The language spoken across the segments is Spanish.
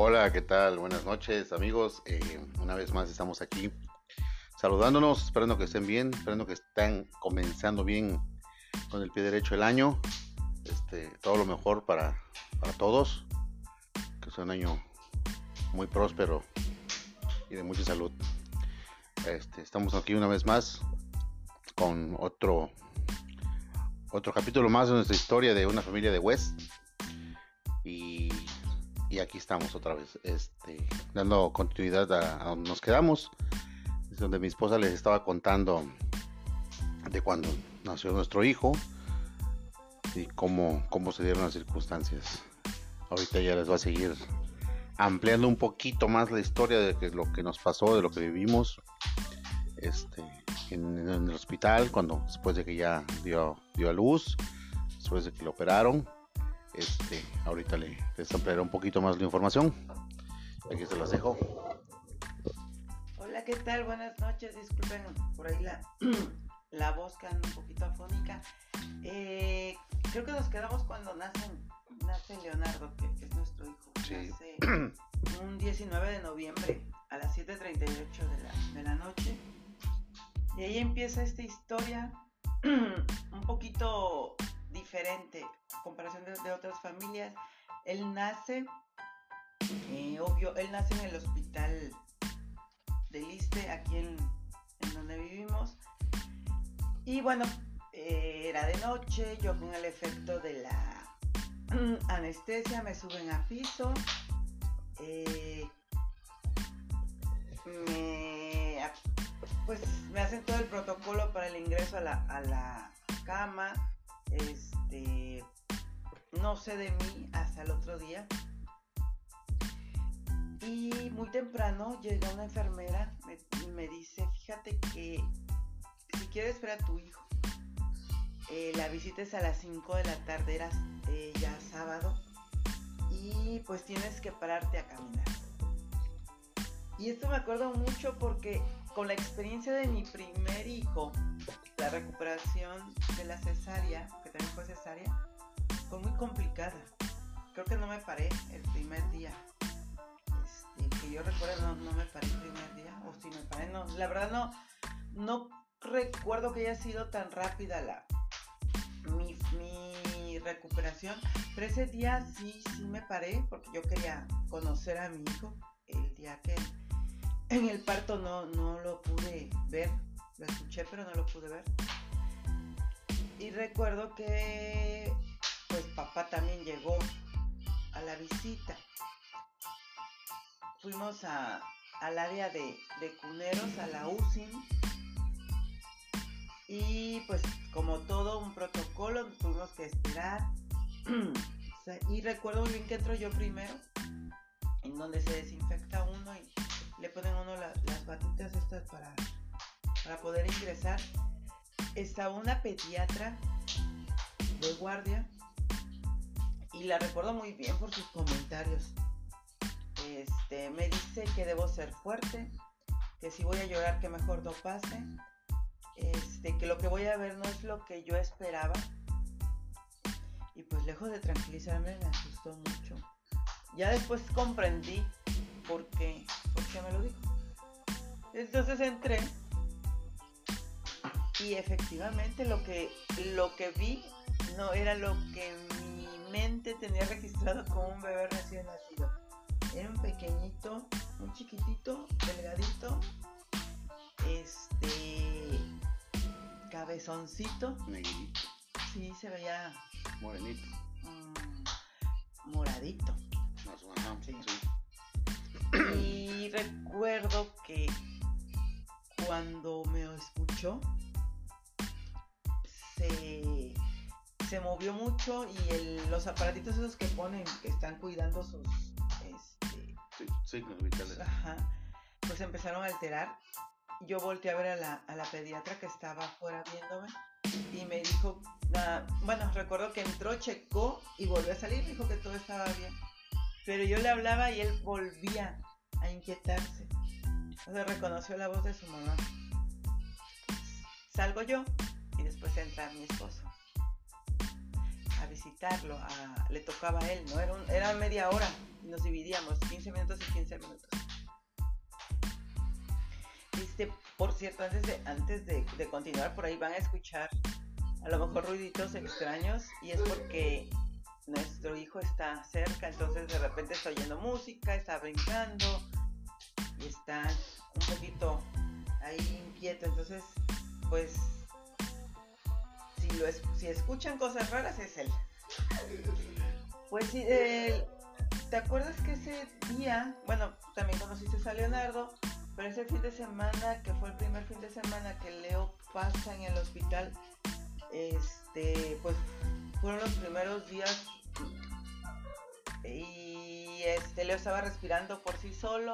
Hola, ¿qué tal? Buenas noches, amigos. Eh, una vez más estamos aquí saludándonos, esperando que estén bien, esperando que estén comenzando bien con el pie derecho el año. Este, todo lo mejor para, para todos. Que sea un año muy próspero y de mucha salud. Este, estamos aquí una vez más con otro otro capítulo más de nuestra historia de una familia de West. Y, aquí estamos otra vez, este, dando continuidad a, donde nos quedamos. Es donde mi esposa les estaba contando de cuando nació nuestro hijo y cómo, cómo se dieron las circunstancias. Ahorita ya les va a seguir ampliando un poquito más la historia de lo que nos pasó, de lo que vivimos este, en, el hospital, cuando después de que ya dio, dio a luz, después de que lo operaron. Este, ahorita le, les ampliaré un poquito más la información. Aquí se las dejo. Hola, ¿qué tal? Buenas noches. Disculpen por ahí la, la voz que anda un poquito afónica. Eh, creo que nos quedamos cuando nacen, nace Leonardo, que es nuestro hijo. Nace un 19 de noviembre a las 7.38 de la, de la noche. Y ahí empieza esta historia un poquito diferente comparación de, otras familias. Él nace, eh, obvio, él nace en el hospital de Liste, aquí en, donde vivimos. Y bueno, eh, era de noche, yo con el efecto de la anestesia me suben a piso. Eh, me, pues me hacen todo el protocolo para el ingreso a la, a la cama. Este, no sé de mí hasta el otro día. Y muy temprano llega una enfermera y me dice, fíjate que si quieres ver a tu hijo, eh, la visites a las 5 de la tarde, era eh, ya sábado, y pues tienes que pararte a caminar. Y esto me acuerdo mucho porque con la experiencia de mi primer hijo, la recuperación de la cesárea, que también fue cesárea, fue muy complicada. Creo que no me paré el primer día. Este, que yo recuerdo, no, me paré el primer día. O si me paré, no. La verdad no, no recuerdo que haya sido tan rápida la, mi, mi recuperación. Pero ese día sí, sí me paré porque yo quería conocer a mi hijo el día que en el parto no, no lo pude ver, lo escuché pero no lo pude ver. Y recuerdo que pues papá también llegó a la visita. Fuimos a, al área de, de cuneros, a la UCI. Y pues como todo un protocolo, tuvimos que esperar. y recuerdo muy bien que entro yo primero, en donde se desinfecta uno y le ponen uno las batitas estas para, para poder ingresar. Estaba una pediatra de guardia y la recuerdo muy bien por sus comentarios. Este, me dice que debo ser fuerte, que si voy a llorar que mejor no pase, este, que lo que voy a ver no es lo que yo esperaba. Y pues lejos de tranquilizarme me asustó mucho. Ya después comprendí por qué porque me lo dijo. Entonces entré y efectivamente lo que, lo que vi no era lo que mi mente tenía registrado como un bebé recién nacido. Era un pequeñito, un chiquitito, delgadito, este cabezoncito. Negrito. Sí, se veía morenito. Mm, moradito. sí. Y recuerdo que cuando me escuchó, se, movió mucho y los aparatitos esos que ponen, que están cuidando sus este, signos vitales. pues empezaron a alterar. Yo volteé a ver a la, a la pediatra que estaba afuera viéndome y me dijo, ah, bueno, recuerdo que entró, checó y volvió a salir, dijo que todo estaba bien. Pero yo le hablaba y él volvía a inquietarse. O sea, reconoció la voz de su mamá. Salgo yo después entra mi esposo a visitarlo, le tocaba a él, ¿no? Era, era media hora, nos dividíamos, 15 minutos y 15 minutos. Este, por cierto, antes de, antes de, de continuar, por ahí van a escuchar a lo mejor ruiditos extraños y es porque nuestro hijo está cerca, entonces de repente está oyendo música, está brincando y está un poquito ahí inquieto, entonces pues si, lo si escuchan cosas raras es él. Pues sí, ¿te acuerdas que ese día, bueno, también conociste a Leonardo, pero ese fin de semana, que fue el primer fin de semana que Leo pasa en el hospital, este, pues fueron los primeros días y este Leo estaba respirando por sí solo.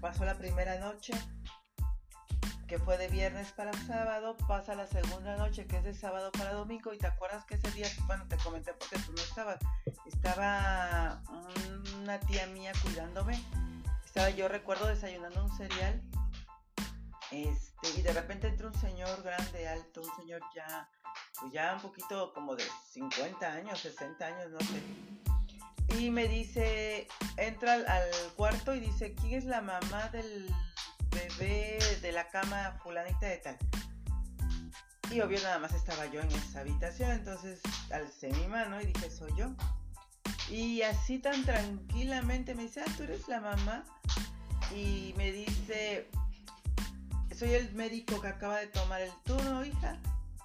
Pasó la primera noche, que fue de viernes para sábado, pasa la segunda noche, que es de sábado para domingo, y te acuerdas que ese día, bueno, te comenté porque tú no estabas, estaba una tía mía cuidándome, estaba yo recuerdo desayunando un cereal, este, y de repente entra un señor grande, alto, un señor ya pues ya un poquito como de 50 años, 60 años, no sé. Y me dice, entra al, cuarto y dice, ¿quién es la mamá del bebé de la cama fulanita de tal? Y obvio nada más estaba yo en esa habitación, entonces alcé mi mano y dije, soy yo. Y así tan tranquilamente me dice, ah, tú eres la mamá. Y me dice, soy el médico que acaba de tomar el turno, hija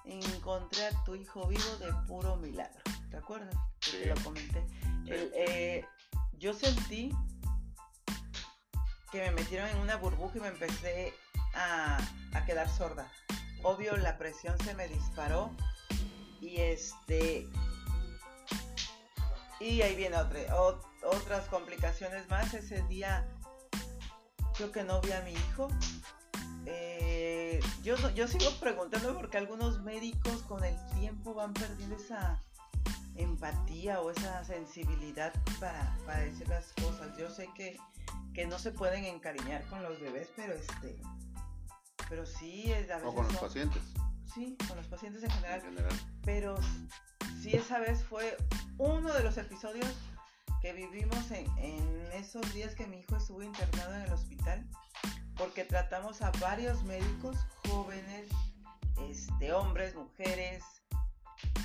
encontré a tu hijo vivo de puro milagro. ¿Te acuerdas? Sí. lo comenté. Eh, yo sentí que me metieron en una burbuja y me empecé a, quedar sorda. Obvio, la presión se me disparó y este y ahí viene otra, otras complicaciones más. Ese día creo que no vi a mi hijo. Eh, yo, yo sigo preguntando porque algunos médicos con el tiempo van perdiendo esa empatía o esa sensibilidad para, decir las cosas. Yo sé que, no se pueden encariñar con los bebés, pero este pero sí es a veces o con los pacientes. Sí, con los pacientes en general. en general. Pero sí esa vez fue uno de los episodios que vivimos en, en esos días que mi hijo estuvo internado en el hospital porque tratamos a varios médicos jóvenes, este, hombres, mujeres,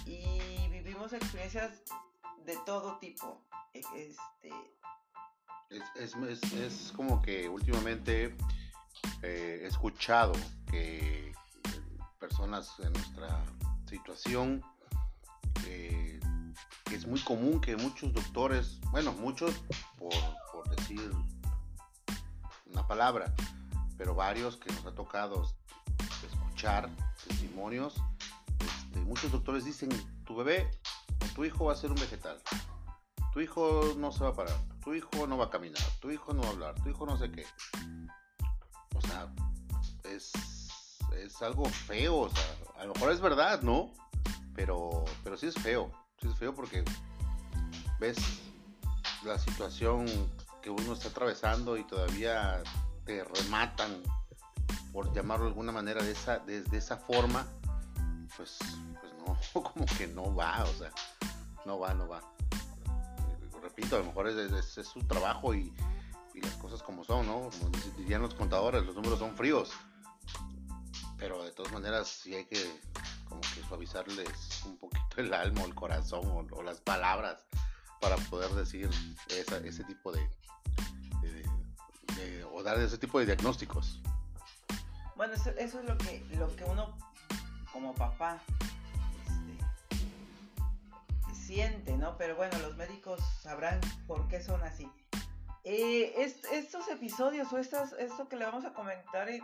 y vivimos experiencias de todo tipo. Este... Es, como que últimamente eh, he escuchado que personas en nuestra situación, eh, es muy común que muchos doctores, bueno, muchos por, por decir una palabra, pero varios que nos ha tocado escuchar testimonios, este, muchos doctores dicen, tu bebé tu hijo va a ser un vegetal, tu hijo no se va a parar, tu hijo no va a caminar, tu hijo no va a hablar, tu hijo no sé qué. O sea, es, es algo feo, o sea, a lo mejor es verdad, ¿no? Pero, pero sí es feo, sí es feo porque ves la situación que uno está atravesando y todavía te rematan, por llamarlo de alguna manera, de esa, de, esa forma, pues, pues no, como que no va, o sea, no va, no va. Repito, a lo mejor es, es, su trabajo y, las cosas como son, ¿no? Como dirían los contadores, los números son fríos. Pero de todas maneras sí hay que como que suavizarles un poquito el alma el corazón o, las palabras para poder decir ese tipo de, o dar ese tipo de diagnósticos. Bueno, eso, es lo que, lo que uno como papá este, siente, ¿no? Pero bueno, los médicos sabrán por qué son así. Eh, estos episodios o estas, esto que le vamos a comentar eh,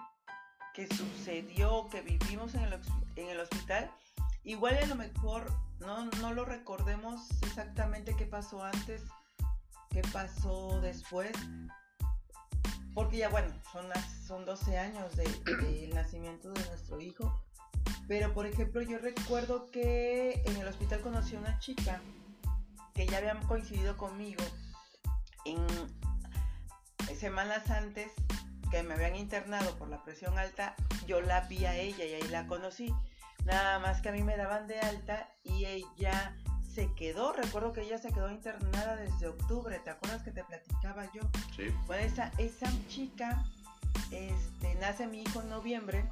que sucedió, que vivimos en el, en el hospital, igual a lo mejor no, no lo recordemos exactamente qué pasó antes, qué pasó después, porque ya bueno, son, son 12 años del de, nacimiento de nuestro hijo. Pero por ejemplo, yo recuerdo que en el hospital conocí a una chica que ya habían coincidido conmigo en semanas antes que me habían internado por la presión alta, yo la vi a ella y ahí la conocí. Nada más que a mí me daban de alta y ella se quedó, recuerdo que ella se quedó internada desde octubre, ¿te acuerdas que te platicaba yo? Sí. Bueno, esa, esa chica, este, nace mi hijo en noviembre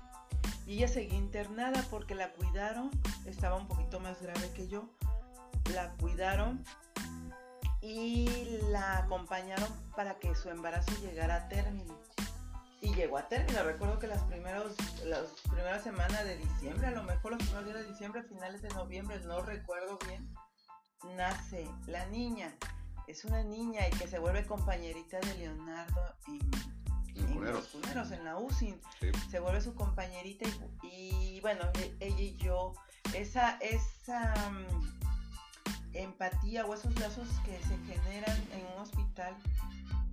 y ella seguía internada porque la cuidaron, estaba un poquito más grave que yo, la cuidaron y la acompañaron para que su embarazo llegara a término. Y llegó a término, recuerdo que las, primeros, las primeras semanas de diciembre, a lo mejor los primeros días de diciembre, finales de noviembre, no recuerdo bien, nace la niña. Es una niña y que se vuelve compañerita de Leonardo en, En en Cuneros. los Cuneros, en la UCI. Sí. Se vuelve su compañerita y, y, bueno, e- ella y yo, esa, esa mm, empatía o esos lazos que se generan en un hospital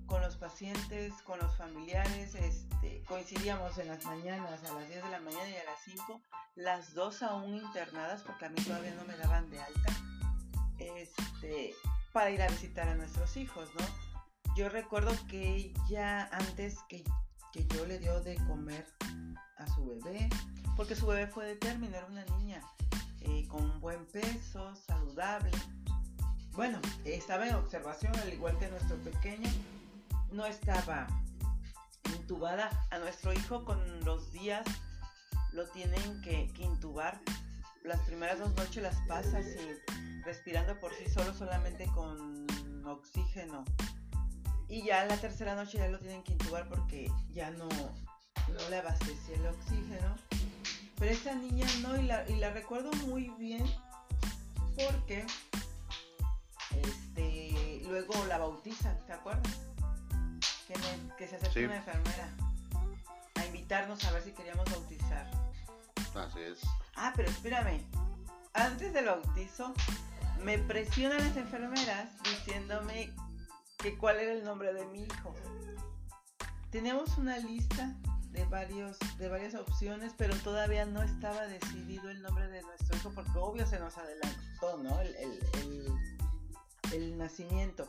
con los pacientes, con los familiares, este, coincidíamos en las mañanas, a las 10 de la mañana y a las 5, las dos aún internadas porque a mí todavía no me daban de alta, este, para ir a visitar a nuestros hijos, ¿no? Yo recuerdo que ella antes que, que yo le dio de comer a su bebé, porque su bebé fue de término, era una niña eh, con buen peso, saludable. Bueno, estaba en observación al igual que nuestro pequeño, no estaba intubada. A nuestro hijo con los días lo tienen que, que intubar. Las primeras dos noches las pasa sin respirando por sí solo, solamente con oxígeno. Y ya la tercera noche ya lo tienen que intubar porque ya no, no le abastecía el oxígeno. Pero esta niña no, y la, y la recuerdo muy bien porque este, luego la bautizan, ¿te acuerdas? Que, me- que se acercó Sí. una enfermera a invitarnos a ver si queríamos bautizar. Así es. Ah, pero espérame. Antes del bautizo, me presionan las enfermeras diciéndome que cuál era el nombre de mi hijo. Teníamos una lista de varios de varias opciones, pero todavía no estaba decidido el nombre de nuestro hijo porque obvio se nos adelantó, ¿no? El, el- el- el nacimiento.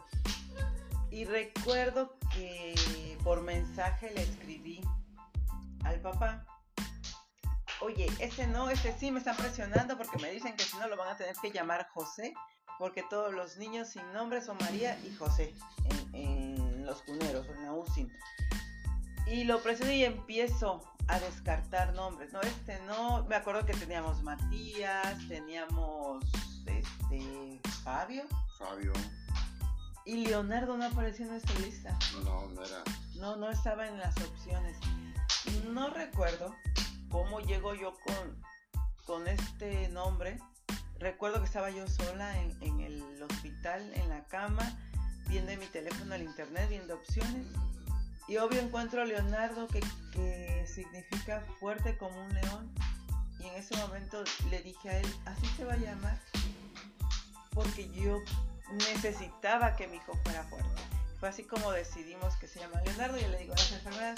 Y recuerdo que por mensaje le escribí al papá oye, ese no, ese sí me están presionando porque me dicen que si no lo van a tener que llamar José, porque todos los niños sin nombre son María y José en, en los cuneros, en la UCI. Y lo presiono y empiezo a descartar nombres, ¿no? Este no, me acuerdo que teníamos Matías, teníamos este Fabio Fabio. y Leonardo no apareció en nuestra lista. No, no era. No, no estaba en las opciones. No recuerdo cómo llego yo con, con este nombre. Recuerdo que estaba yo sola en, el hospital, en la cama, viendo en mi teléfono el internet, viendo opciones. Y obvio encuentro a Leonardo que, significa fuerte como un león. Y en ese momento le dije a él, así se va a llamar. Porque yo necesitaba que mi hijo fuera fuerte. Fue así como decidimos que se llama Leonardo. Y le digo a las enfermeras,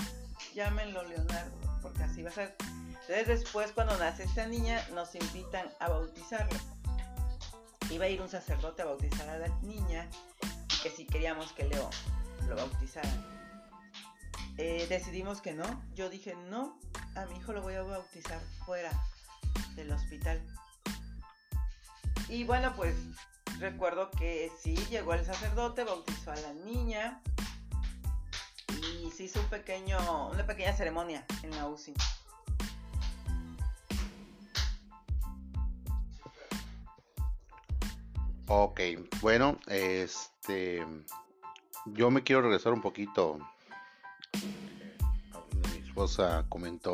llámenlo Leonardo, porque así va a ser. Entonces después cuando nace esta niña nos invitan a bautizarlo. Iba a ir un sacerdote a bautizar a la niña que si queríamos que Leo lo bautizaran. Eh, decidimos que no. Yo dije no, a mi hijo lo voy a bautizar fuera del hospital. Y bueno, pues recuerdo que sí, llegó el sacerdote, bautizó a la niña y se hizo un pequeño, una pequeña ceremonia en la UCI. Ok, bueno, este. Yo me quiero regresar un poquito. Mi esposa comentó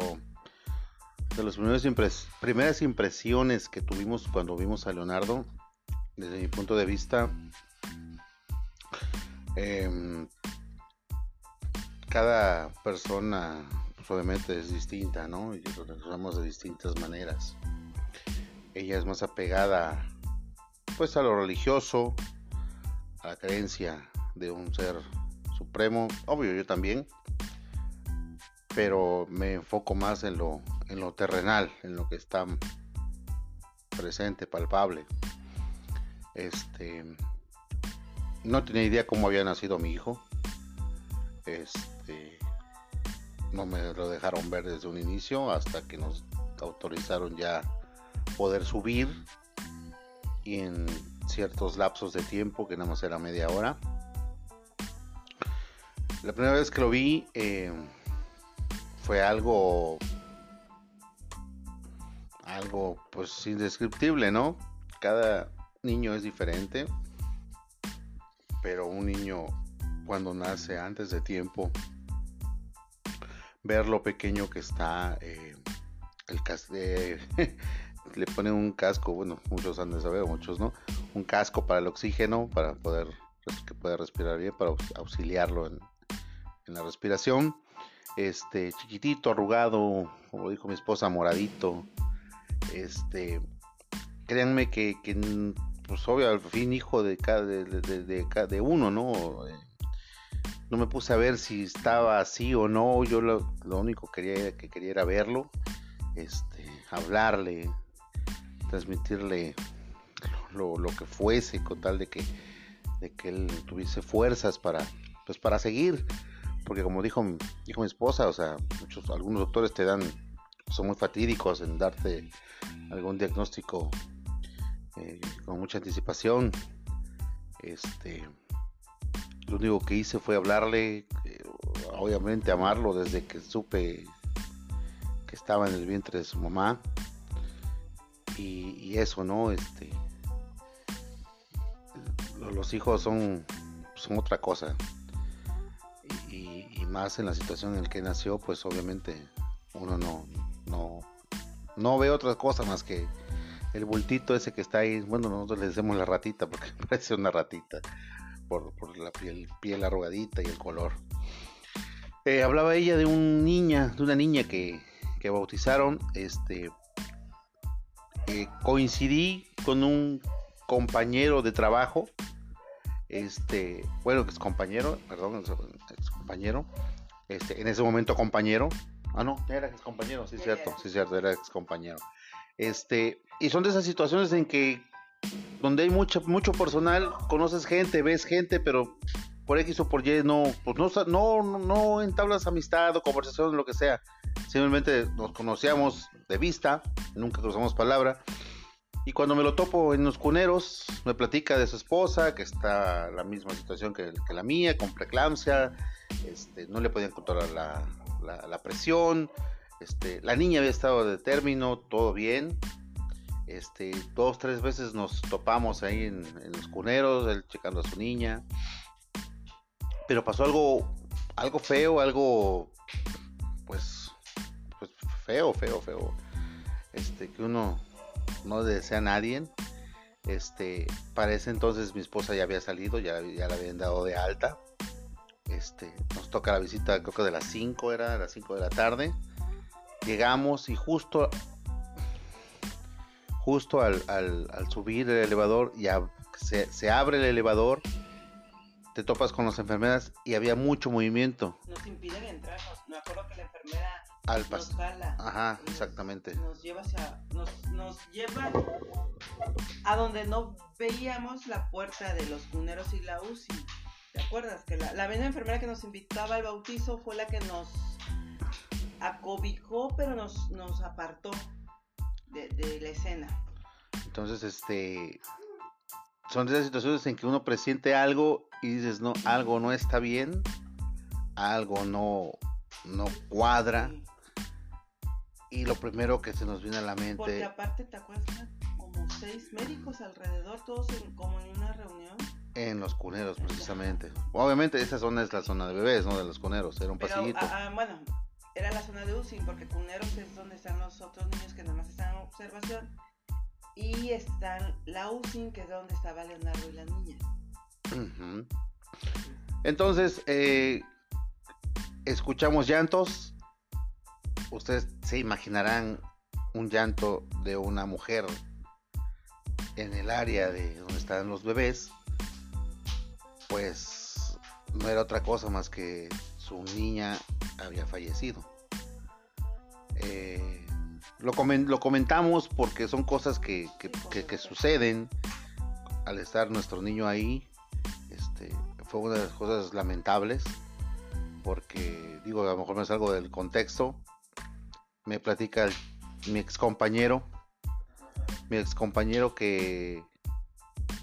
de las primeras, primeras impresiones que tuvimos cuando vimos a Leonardo. Desde mi punto de vista, em, cada persona pues, obviamente es distinta, ¿no? Y reaccionamos de distintas maneras. Ella es más apegada pues a lo religioso, a la creencia de un ser supremo, obvio yo también, pero me enfoco más en lo, en lo terrenal, en lo que está presente, palpable. Este, no tenía idea cómo había nacido mi hijo. Este, no me lo dejaron ver desde un inicio hasta que nos autorizaron ya poder subir y en ciertos lapsos de tiempo, que nada más era media hora. La primera vez que lo vi eh, fue algo, algo pues indescriptible, ¿no? Cada niño es diferente, pero un niño cuando nace antes de tiempo, ver lo pequeño que está, eh, el eh, le ponen un casco, bueno, muchos han de saber, muchos no, un casco para el oxígeno, para poder que pueda respirar bien, para auxiliarlo en, en la respiración. Este, chiquitito, arrugado, como dijo mi esposa, moradito. Este, créanme que, pues obvio, al fin hijo de cada, de, de, de, uno, ¿no? Eh, no me puse a ver si estaba así o no, yo lo, único que quería, que quería era verlo, este, hablarle, transmitirle lo, que fuese, con tal de que, de que él tuviese fuerzas para, pues para seguir porque como dijo, dijo mi esposa, o sea, muchos, algunos doctores te dan, son muy fatídicos en darte algún diagnóstico eh, con mucha anticipación. Este, lo único que hice fue hablarle, eh, obviamente amarlo desde que supe que estaba en el vientre de su mamá. Y, y eso, ¿no? Este, los hijos son, son otra cosa más en la situación en la que nació, pues obviamente uno no, no, no ve otra cosa más que el bultito ese que está ahí. Bueno, nosotros le decimos la ratita porque parece una ratita por, la piel, piel arrugadita y el color. Eh, hablaba ella de un niña, de una niña que, que bautizaron. Este eh, coincidí con un compañero de trabajo este, bueno, ex compañero, perdón, ex compañero, este, en ese momento compañero, ah no, era ex compañero, sí, cierto, sí, cierto, era ex compañero, este, y son de esas situaciones en que, donde hay mucho, mucho personal, conoces gente, ves gente, pero por X o por Y no, pues no, no, no entablas amistad o conversación, lo que sea, simplemente nos conocíamos de vista, nunca cruzamos palabra, y cuando me lo topo en los cuneros, me platica de su esposa, que está en la misma situación que, la mía, con preeclampsia, este, no le podían controlar la, presión, este, la niña había estado de término, todo bien. Este, dos, tres veces nos topamos ahí en, los cuneros, él checando a su niña. Pero pasó algo, algo feo, algo, feo, feo, feo. Este, que uno no desea a nadie. Este, para ese entonces mi esposa ya había salido, ya, ya la habían dado de alta. Este, nos toca la visita, creo que de las 5 era, de las 5 de la tarde. Llegamos y justo, justo al, subir el elevador, ya se, se, abre el elevador, te topas con las enfermeras y había mucho movimiento. Nos impiden entrar, me acuerdo que la enfermera al Ajá, exactamente. Nos lleva hacia, nos, nos, lleva a donde no veíamos la puerta de los cuneros y la UCI. ¿Te acuerdas? Que la, la misma enfermera que nos invitaba al bautizo fue la que nos acobijó, pero nos, nos apartó de, de la escena. Entonces, este, son de esas situaciones en que uno presiente algo y dices, no, algo no está bien, algo no, no cuadra y lo primero que se nos viene a la mente. Porque aparte, ¿te acuerdas? Como seis médicos alrededor, todos como en una reunión. En los cuneros, precisamente. Obviamente, esa zona es la zona de bebés, ¿no? De los cuneros, era un pasillito. Ah, ah, bueno, era la zona de UCI, porque cuneros es donde están los otros niños que nada más están en observación. Y están la UCI, que es donde estaba Leonardo y la niña. Entonces, eh, escuchamos llantos, ustedes se imaginarán un llanto de una mujer en el área de donde están los bebés, pues no era otra cosa más que su niña había fallecido. Eh, lo, comentamos porque son cosas que, suceden al estar nuestro niño ahí. Este, fue una de las cosas lamentables porque digo, a lo mejor me salgo del contexto, me platica mi ex compañero, mi ex compañero que,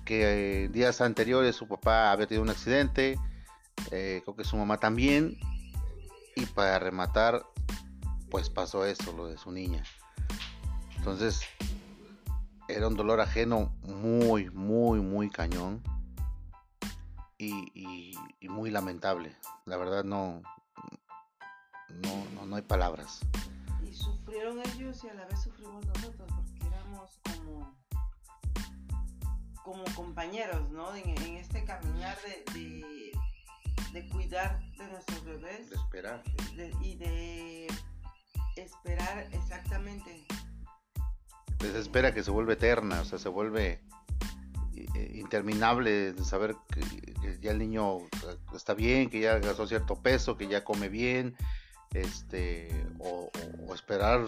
que días anteriores su papá había tenido un accidente, eh, creo que su mamá también, y para rematar, pues pasó esto, lo de su niña. Entonces, era un dolor ajeno muy, muy, muy cañón y, muy lamentable. La verdad no, no, no, hay palabras. Y sufrieron ellos y a la vez sufrimos nosotros porque éramos como, como compañeros, ¿no? En, este caminar de, de, cuidar de nuestros bebés. De esperar. y de esperar exactamente desespera que se vuelve eterna, o sea, se vuelve eh, interminable de saber que, ya el niño está bien, que ya gastó cierto peso, que ya come bien, este, o, esperar.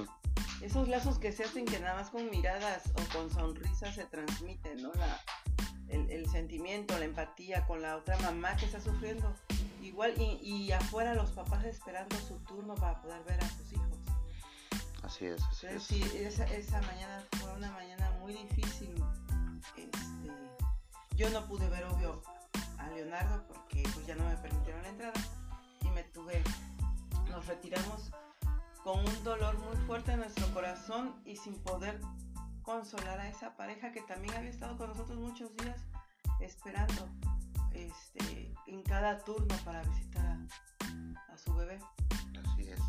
Esos lazos que se hacen que nada más con miradas o con sonrisas se transmiten, ¿no? La, el, el, sentimiento, la empatía con la otra mamá que está sufriendo. Igual, y, y afuera los papás esperando su turno para poder ver a sus hijos. Así es, así es. Sí, esa, esa, mañana fue una mañana muy difícil. Este, yo no pude ver, obvio, a Leonardo porque pues ya no me permitieron la entrada y me tuve, nos retiramos con un dolor muy fuerte en nuestro corazón y sin poder consolar a esa pareja que también había estado con nosotros muchos días esperando este, en cada turno para visitar a, a su bebé. Así es.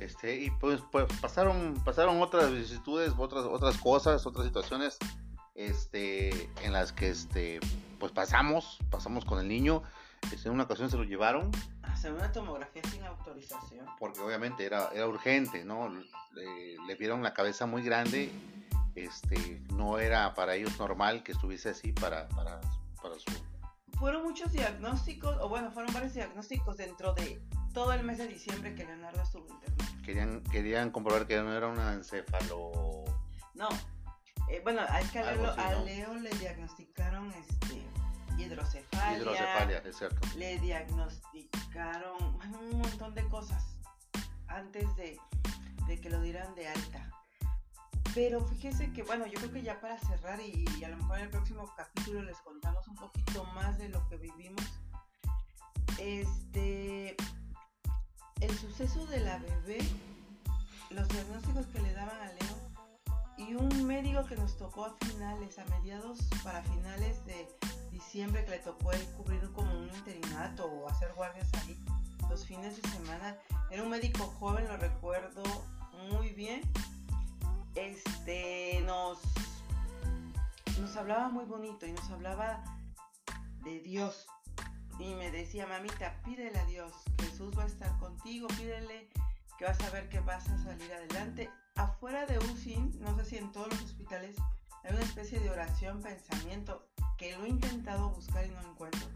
Este, y pues, pues, pasaron, pasaron otras vicisitudes, otras, otras cosas, otras situaciones, este, en las que este, pues pasamos, pasamos con el niño. Este, en una ocasión se lo llevaron. Hacer una tomografía sin autorización. Porque obviamente era, era urgente, ¿no? Le, vieron la cabeza muy grande. Este, no era para ellos normal que estuviese así para, para, para su. Fueron muchos diagnósticos, o bueno, fueron varios diagnósticos dentro de todo el mes de diciembre que Leonardo estuvo internado. Querían, querían comprobar que no era una encéfalo. No. Eh, bueno, hay que a Leo, le diagnosticaron este hidrocefalia. Hidrocefalia, es cierto. Le diagnosticaron un montón de cosas antes de, de que lo dieran de alta. Pero fíjese que, bueno, yo creo que ya para cerrar y, y, a lo mejor en el próximo capítulo les contamos un poquito más de lo que vivimos. Este, el suceso de la bebé, los diagnósticos que le daban a Leo y un médico que nos tocó a finales, a mediados para finales de diciembre que le tocó el cubrir como un interinato o hacer guardias ahí los fines de semana. Era un médico joven, lo recuerdo muy bien. Este nos nos hablaba muy bonito y nos hablaba de Dios, y me decía, mamita, pídele a Dios, Jesús va a estar contigo, pídele que vas a ver que vas a salir adelante. Afuera de UCI, no sé si en todos los hospitales, hay una especie de oración, pensamiento, que lo he intentado buscar y no encuentro,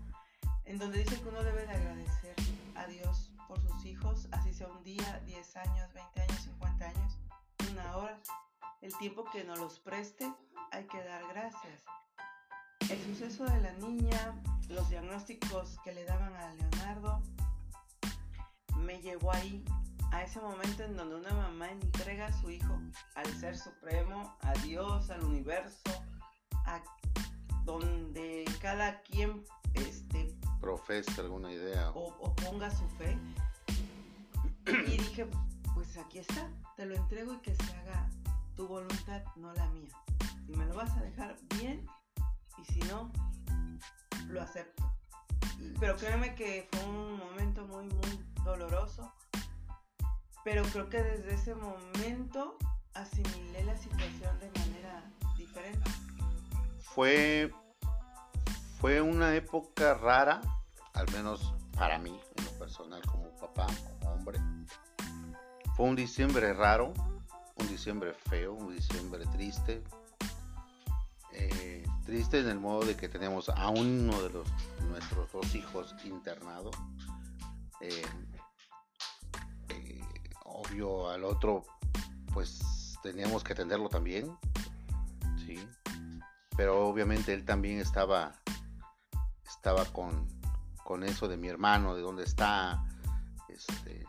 en donde dice que uno debe de agradecer a Dios por sus hijos, así sea un día, 10 años, 20 años, 50 años, una hora, el tiempo que nos los preste, hay que dar gracias. El suceso de la niña, los diagnósticos que le daban a Leonardo, me llevó ahí, a ese momento en donde una mamá entrega a su hijo al Ser Supremo, a Dios, al universo, a donde cada quien este, profesa alguna idea o, ponga su fe. Y dije, pues aquí está, te lo entrego y que se haga tu voluntad, no la mía. Si me lo vas a dejar bien, y si no, lo acepto. Pero créeme que fue un momento muy, muy doloroso. Pero creo que desde ese momento asimilé la situación de manera diferente. Fue, fue una época rara, al menos para mí, en lo personal, como papá, como hombre. Fue un diciembre raro, un diciembre feo, un diciembre triste, eh, triste en el modo de que tenemos a uno de los nuestros dos hijos internado. Eh, eh, obvio al otro, pues teníamos que atenderlo también, sí. Pero obviamente él también estaba, estaba con, con eso de mi hermano, de dónde está. Este,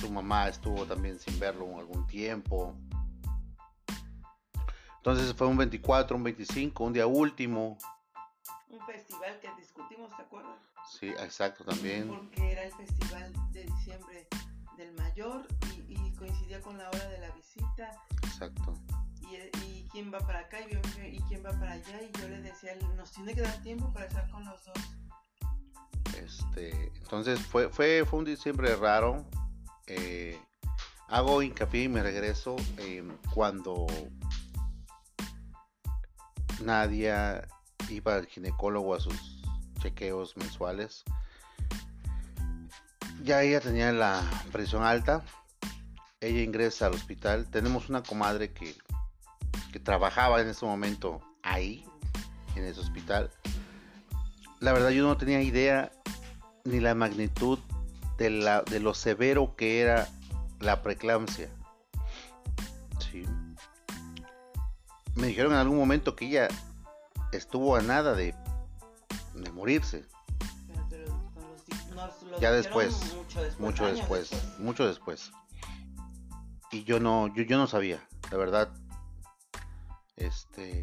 su mamá estuvo también sin verlo algún tiempo Entonces fue un 24, un 25, un día último. Un festival que discutimos, ¿te acuerdas? Sí, exacto, también. Porque era el festival de diciembre del mayor y, y coincidía con la hora de la visita. Exacto. Y, quién va para acá y, y quién va para allá. Y yo le decía, nos tiene que dar tiempo para estar con los dos. Este, entonces fue, fue, fue un diciembre raro. Eh, hago hincapié y me regreso eh, cuando Nadia iba al ginecólogo a sus chequeos mensuales. Ya ella tenía la presión alta. Ella ingresa al hospital. Tenemos una comadre que, que trabajaba en ese momento ahí, en ese hospital. La verdad yo no tenía idea ni la magnitud de, la, de lo severo que era la preeclampsia. Sí. Me dijeron en algún momento que ella estuvo a nada de, de morirse. Pero, nos Ya después, mucho después, mucho años después, mucho después. Y yo no, yo, yo no sabía, la verdad. Este,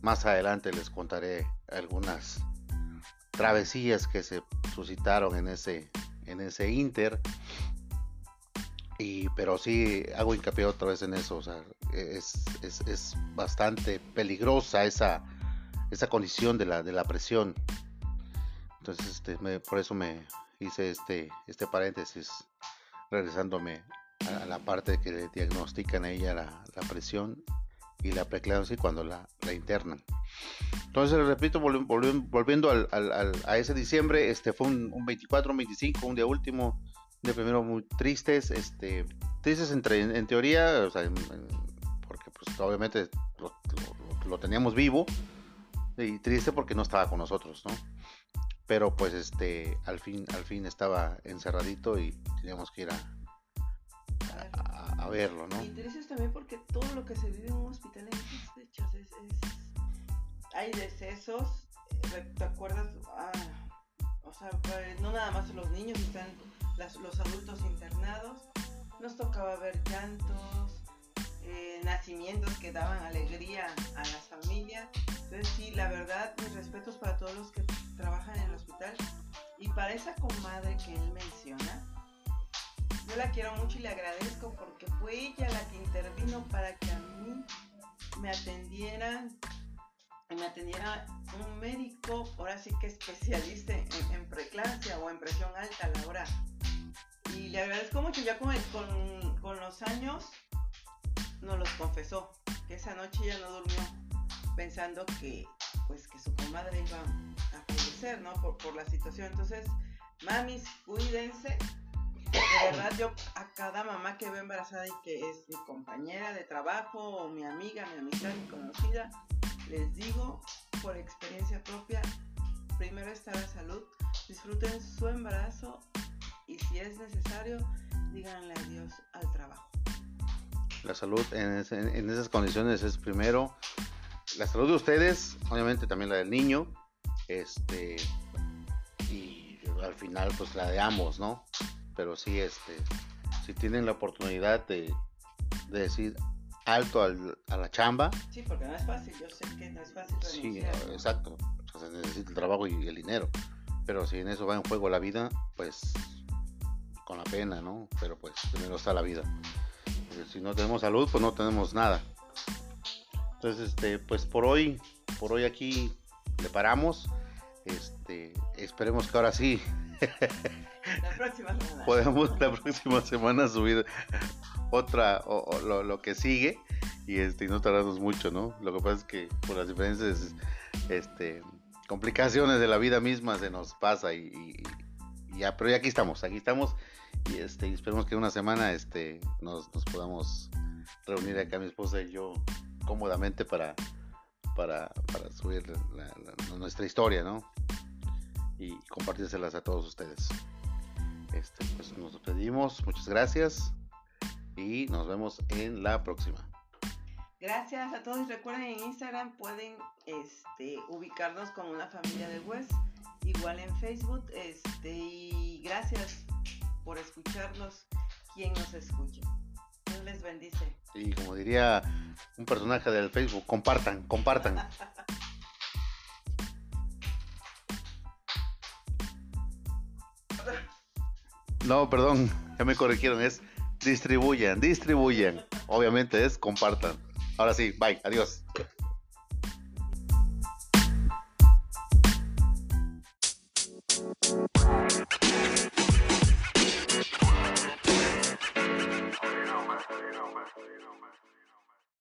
más adelante les contaré algunas travesías que se suscitaron en ese, en ese inter. Y, pero sí hago hincapié otra vez en eso, o sea, es, es, es bastante peligrosa esa, esa condición de la, de la presión. Entonces, este, me- por eso me hice este, este paréntesis, regresándome a, la parte que diagnostican a ella la, la presión y la preeclampsia cuando la, la internan. Entonces, repito, volvi- volvi- volviendo al, al- al- a ese diciembre, este fue un, un 24, un 25, un día último, de primero muy tristes, este, tristes entre, en, en teoría, o sea, en- porque pues obviamente lo, lo- lo teníamos vivo, y triste porque no estaba con nosotros, ¿no? Pero pues este, al fin, al fin estaba encerradito y teníamos que ir a, a- verlo, ¿no? Tristes también porque todo lo que se vive en un hospital en esas fechas es, es- hay decesos, eh, ¿te acuerdas? Ah, o sea, pues, no nada más los niños, están los adultos internados, nos tocaba ver llantos, eh, nacimientos que daban alegría a las familias. Entonces sí, la verdad, mis respetos para todos los que trabajan en el hospital y para esa comadre que él menciona. Yo la quiero mucho y le agradezco porque fue ella la que intervino para que a mí me atendieran, me atendiera un médico, ahora sí que especialista en, en o en presión alta a la hora. Y le agradezco mucho, ya con, con, con los años nos los confesó, que esa noche ella no durmió pensando que pues que su comadre iba a fallecer, ¿no? Por, por la situación. Entonces, mamis, cuídense, de verdad yo a cada mamá que veo embarazada y que es mi compañera de trabajo o mi amiga, mi amistad, mi conocida, les digo por experiencia propia, primero está la salud, disfruten su embarazo y si es necesario, díganle adiós al trabajo. La salud en, en esas condiciones es primero la salud de ustedes, obviamente también la del niño, este y al final pues la de ambos, ¿no? Pero sí, este, si tienen la oportunidad de, de decir alto al- a la chamba, Sí, porque no es fácil, yo sé que no es fácil sí, renunciar. ¿no? exacto, o sea, se necesita el trabajo y el dinero, pero si en eso va en juego la vida, pues con la pena, ¿no? Pero pues primero está la vida. Porque si no tenemos salud, pues no tenemos nada. Entonces, este, pues por hoy, por hoy aquí le paramos. Este, esperemos que ahora sí La próxima semana. podamos la próxima semana subir otra o, lo, que sigue y este no tardarnos mucho, ¿no? Lo que pasa es que por las diferentes este complicaciones de la vida misma se nos pasa y, ya, pero ya aquí estamos, aquí estamos y este y esperemos que una semana este nos, podamos reunir acá mi esposa y yo cómodamente para para, para subir nuestra historia, ¿no? Y compartírselas a todos ustedes. Este, pues nos despedimos, muchas gracias y nos vemos en la próxima. Gracias a todos. Recuerden en Instagram pueden este, ubicarnos como una familia de West. Igual en Facebook. Este, y gracias por escucharnos. Quien nos escuche. Dios les bendice. Y como diría un personaje del Facebook, compartan, compartan. No, perdón, ya me corrigieron, es distribuyan, distribuyan. Obviamente es compartan. Ahora sí, bye, adiós.